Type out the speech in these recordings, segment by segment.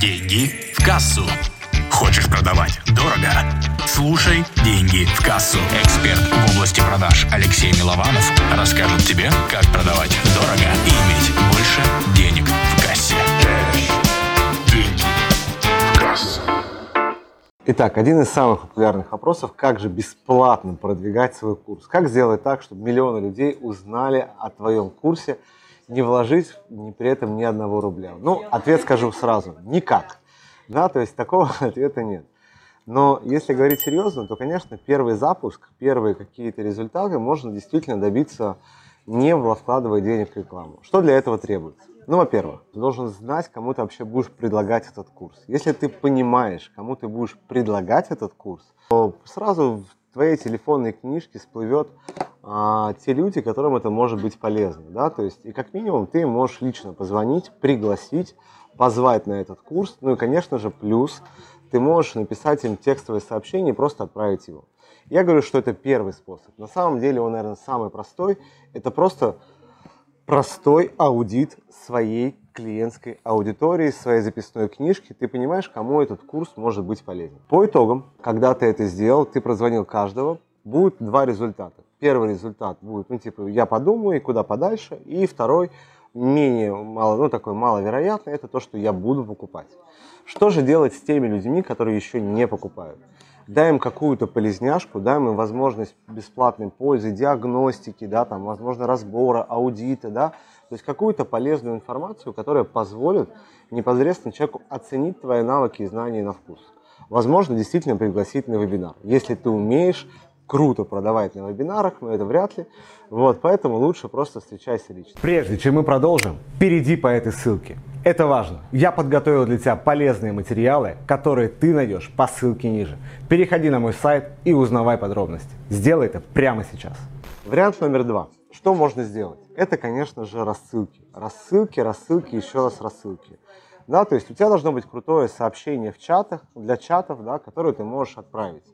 Деньги в кассу. Хочешь продавать дорого? Слушай «Деньги в кассу». Эксперт в области продаж Алексей Милованов расскажет тебе, как продавать дорого и иметь больше денег в кассе. Деньги в кассу. Итак, один из самых популярных вопросов, как же бесплатно продвигать свой курс? Как сделать так, чтобы миллионы людей узнали о твоем курсе, не вложить ни при этом ни одного рубля? Ну, ответ скажу сразу, никак. Да, то есть такого ответа нет. Но если говорить серьезно, то, конечно, первый запуск, первые какие-то результаты можно действительно добиться, не вкладывая денег в рекламу. Что для этого требуется? Ну, во-первых, ты должен знать, кому ты вообще будешь предлагать этот курс. Если ты понимаешь, кому ты будешь предлагать этот курс, то сразу твоей телефонной книжке всплывет а, те люди, которым это может быть полезно. Да? То есть, и как минимум ты можешь лично позвонить, пригласить, позвать на этот курс. Ну и, конечно же, плюс ты можешь написать им текстовое сообщение и просто отправить его. Я говорю, что это первый способ. На самом деле он, наверное, самый простой. Это просто простой аудит своей клиентской аудитории, своей записной книжки, ты понимаешь, кому этот курс может быть полезен. По итогам, когда ты это сделал, ты прозвонил каждого, будет два результата. Первый результат будет, ну, типа, я подумаю, и куда подальше. И второй, менее мало, ну, такой маловероятный, это то, что я буду покупать. Что же делать с теми людьми, которые еще не покупают? дай им какую-то полезняшку, дай им возможность бесплатной пользы, диагностики, да, там, возможно, разбора, аудита, да, то есть какую-то полезную информацию, которая позволит непосредственно человеку оценить твои навыки и знания на вкус. Возможно, действительно пригласить на вебинар. Если ты умеешь круто продавать на вебинарах, но это вряд ли. Вот, поэтому лучше просто встречайся лично. Прежде чем мы продолжим, перейди по этой ссылке. Это важно. Я подготовил для тебя полезные материалы, которые ты найдешь по ссылке ниже. Переходи на мой сайт и узнавай подробности. Сделай это прямо сейчас. Вариант номер два. Что можно сделать? Это, конечно же, рассылки. Рассылки, рассылки, еще раз рассылки. Да, то есть у тебя должно быть крутое сообщение в чатах, для чатов, да, которое ты можешь отправить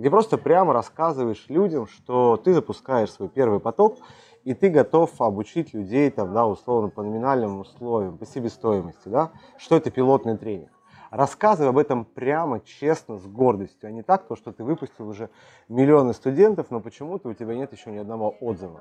где просто прямо рассказываешь людям, что ты запускаешь свой первый поток, и ты готов обучить людей, там, да, условно, по номинальным условиям, по себестоимости, да, что это пилотный тренинг. Рассказывай об этом прямо, честно, с гордостью, а не так, то, что ты выпустил уже миллионы студентов, но почему-то у тебя нет еще ни одного отзыва.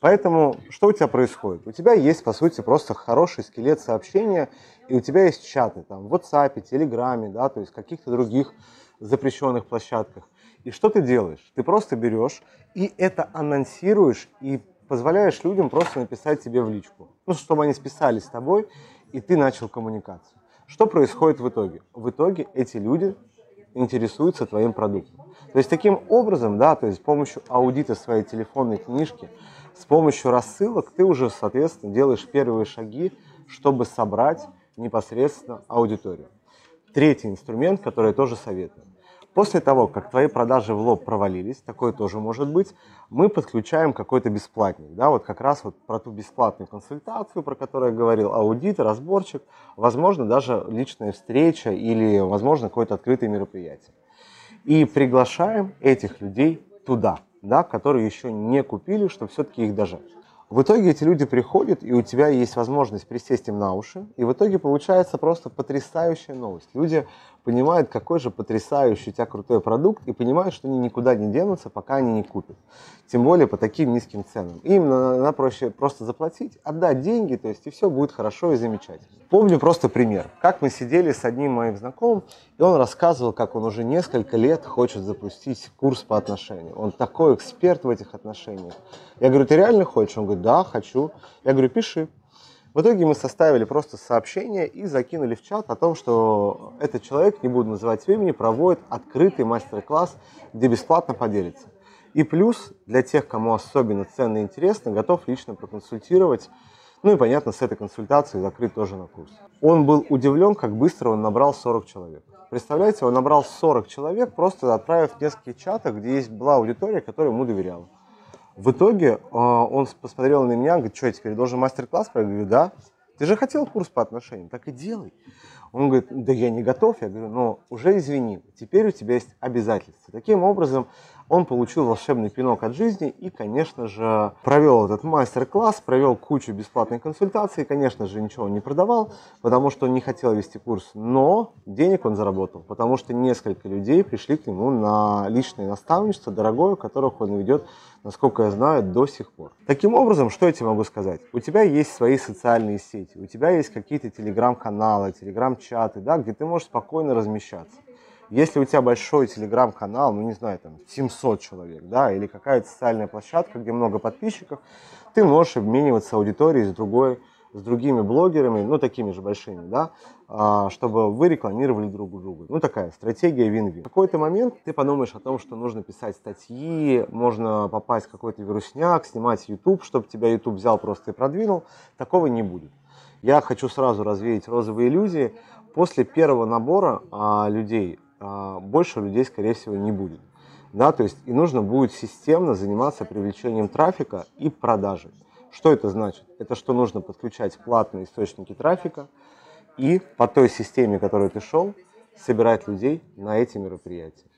Поэтому что у тебя происходит? У тебя есть, по сути, просто хороший скелет сообщения, и у тебя есть чаты там в WhatsApp, Телеграме, да, то есть каких-то других запрещенных площадках. И что ты делаешь? Ты просто берешь и это анонсируешь и позволяешь людям просто написать тебе в личку. Ну, чтобы они списались с тобой, и ты начал коммуникацию. Что происходит в итоге? В итоге эти люди интересуются твоим продуктом. То есть таким образом, да, то есть с помощью аудита своей телефонной книжки, с помощью рассылок ты уже, соответственно, делаешь первые шаги, чтобы собрать непосредственно аудиторию. Третий инструмент, который я тоже советую. После того, как твои продажи в лоб провалились, такое тоже может быть, мы подключаем какой-то бесплатник. Да, вот как раз вот про ту бесплатную консультацию, про которую я говорил, аудит, разборчик, возможно, даже личная встреча или, возможно, какое-то открытое мероприятие. И приглашаем этих людей туда, да, которые еще не купили, чтобы все-таки их дожать. В итоге эти люди приходят, и у тебя есть возможность присесть им на уши, и в итоге получается просто потрясающая новость. Люди понимают, какой же потрясающий у тебя крутой продукт, и понимают, что они никуда не денутся, пока они не купят. Тем более по таким низким ценам. Им надо проще просто заплатить, отдать деньги, то есть и все будет хорошо и замечательно. Помню просто пример. Как мы сидели с одним моим знакомым, и он рассказывал, как он уже несколько лет хочет запустить курс по отношениям. Он такой эксперт в этих отношениях. Я говорю, ты реально хочешь? Он говорит, да, хочу. Я говорю, пиши. В итоге мы составили просто сообщение и закинули в чат о том, что этот человек, не буду называть имени, проводит открытый мастер-класс, где бесплатно поделится. И плюс для тех, кому особенно ценно и интересно, готов лично проконсультировать. Ну и понятно, с этой консультацией закрыть тоже на курс. Он был удивлен, как быстро он набрал 40 человек. Представляете, он набрал 40 человек, просто отправив несколько чатов, где есть была аудитория, которая ему доверяла. В итоге э, он посмотрел на меня, говорит, что я теперь должен мастер-класс Я говорю, да. Ты же хотел курс по отношениям, так и делай. Он говорит, да я не готов. Я говорю, но уже извини, теперь у тебя есть обязательства. Таким образом, он получил волшебный пинок от жизни и, конечно же, провел этот мастер-класс, провел кучу бесплатных консультаций, конечно же, ничего не продавал, потому что не хотел вести курс, но денег он заработал, потому что несколько людей пришли к нему на личное наставничество, дорогое, которых он ведет, насколько я знаю, до сих пор. Таким образом, что я тебе могу сказать? У тебя есть свои социальные сети, у тебя есть какие-то телеграм-каналы, телеграм-чаты, да, где ты можешь спокойно размещаться. Если у тебя большой телеграм-канал, ну не знаю, там 700 человек, да, или какая-то социальная площадка, где много подписчиков, ты можешь обмениваться аудиторией с другой, с другими блогерами, ну такими же большими, да, а, чтобы вы рекламировали друг друга. Ну такая стратегия вин-вин. В какой-то момент ты подумаешь о том, что нужно писать статьи, можно попасть в какой-то вирусняк, снимать YouTube, чтобы тебя YouTube взял просто и продвинул. Такого не будет. Я хочу сразу развеять розовые иллюзии. После первого набора а, людей больше людей, скорее всего, не будет. Да, то есть и нужно будет системно заниматься привлечением трафика и продажей. Что это значит? Это что нужно подключать платные источники трафика и по той системе, которой ты шел, собирать людей на эти мероприятия.